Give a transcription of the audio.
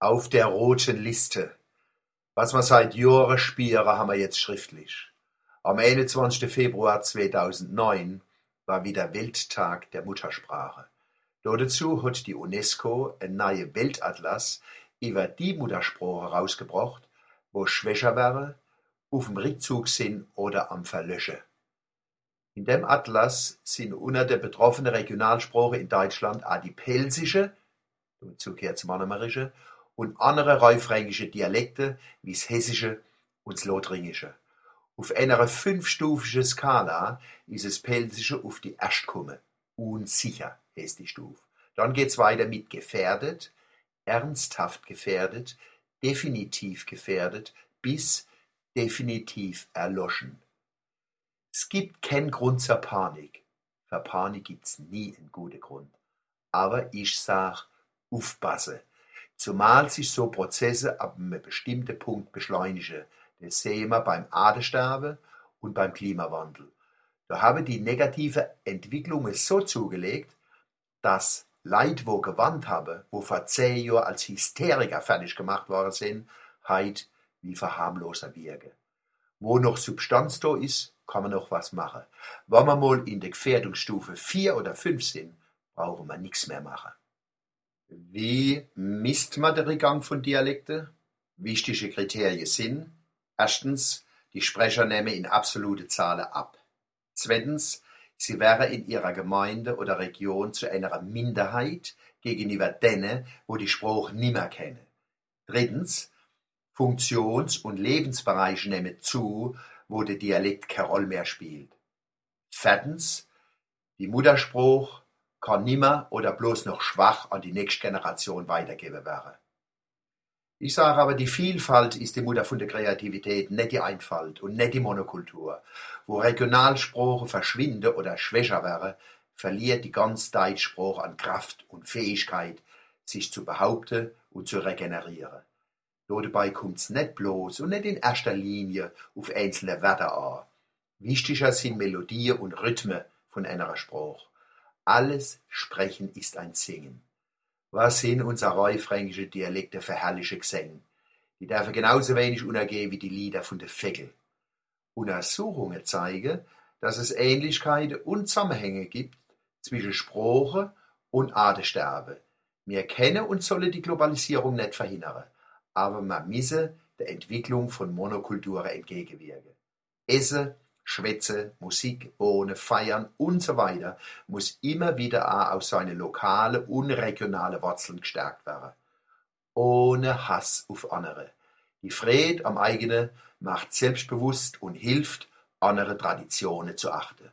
Auf der roten Liste. Was wir seit Jahren spüren, haben wir jetzt schriftlich. Am 21. Februar 2009 war wieder Welttag der Muttersprache. Dazu hat die UNESCO einen neuen Weltatlas über die Muttersprache rausgebracht, wo schwächer wäre, auf dem Rückzug sind oder am Verlöschen. In dem Atlas sind unter den betroffenen Regionalsprachen in Deutschland auch die Pelsische, dazu gehört Mannemerische, und andere rheufränkische Dialekte wie das Hessische und das Lothringische. Auf einer fünfstufigen Skala ist das Pelsische auf die gekommen. Unsicher heißt die Stufe. Dann geht's weiter mit gefährdet, ernsthaft gefährdet, definitiv gefährdet bis definitiv erloschen. Es gibt keinen Grund zur Panik. Für Panik gibt's nie einen guten Grund. Aber ich sag, aufpassen. Zumal sich so Prozesse ab einem bestimmten Punkt beschleunigen. Das sehen wir beim Artensterben und beim Klimawandel. Da haben die negativen Entwicklungen so zugelegt, dass Leute, wo gewandt haben, wo vor zehn Jahren als Hysteriker fertig gemacht worden sind, heute wie verharmloser wirken. Wo noch Substanz da ist, kann man noch was machen. Wenn wir mal in der Gefährdungsstufe vier oder fünf sind, brauchen wir nichts mehr machen. Wie misst man den Rückgang von Dialekten? Wichtige Kriterien sind erstens, die Sprecher nehmen in absolute Zahlen ab. Zweitens, sie wären in ihrer Gemeinde oder Region zu einer Minderheit gegenüber denen, wo die Sprache nimmer kennen. Drittens, Funktions- und Lebensbereiche nehmen zu, wo der Dialekt keine Rolle mehr spielt. Viertens, die Muttersprache kann nimmer oder bloß noch schwach an die nächste Generation weitergeben werden. Ich sage aber, die Vielfalt ist die Mutter von der Kreativität, nicht die Einfalt und nicht die Monokultur. Wo Regionalsprache verschwinden oder schwächer wäre, verliert die ganz Deutschsprache an Kraft und Fähigkeit, sich zu behaupten und zu regenerieren. Dabei kommt's nicht bloß und nicht in erster Linie auf einzelne Wörter an. Wichtiger sind Melodien und Rhythmen von einer Sprache. Alles Sprechen ist ein Singen. Was sind unsere rheufränkischen Dialekte für herrliche Gesänge? Die dürfen genauso wenig untergehen wie die Lieder von der Vögel. Untersuchungen zeigen, dass es Ähnlichkeiten und Zusammenhänge gibt zwischen Sprache und Artensterben. Wir kennen und sollen die Globalisierung nicht verhindern, aber man müsse der Entwicklung von Monokulturen entgegenwirken. Essen, Schwätze, Musik, Wohnen, Feiern und so weiter muss immer wieder auch aus seinen lokalen und regionalen Wurzeln gestärkt werden. Ohne Hass auf andere. Die Fried am eigenen macht selbstbewusst und hilft, andere Traditionen zu achten.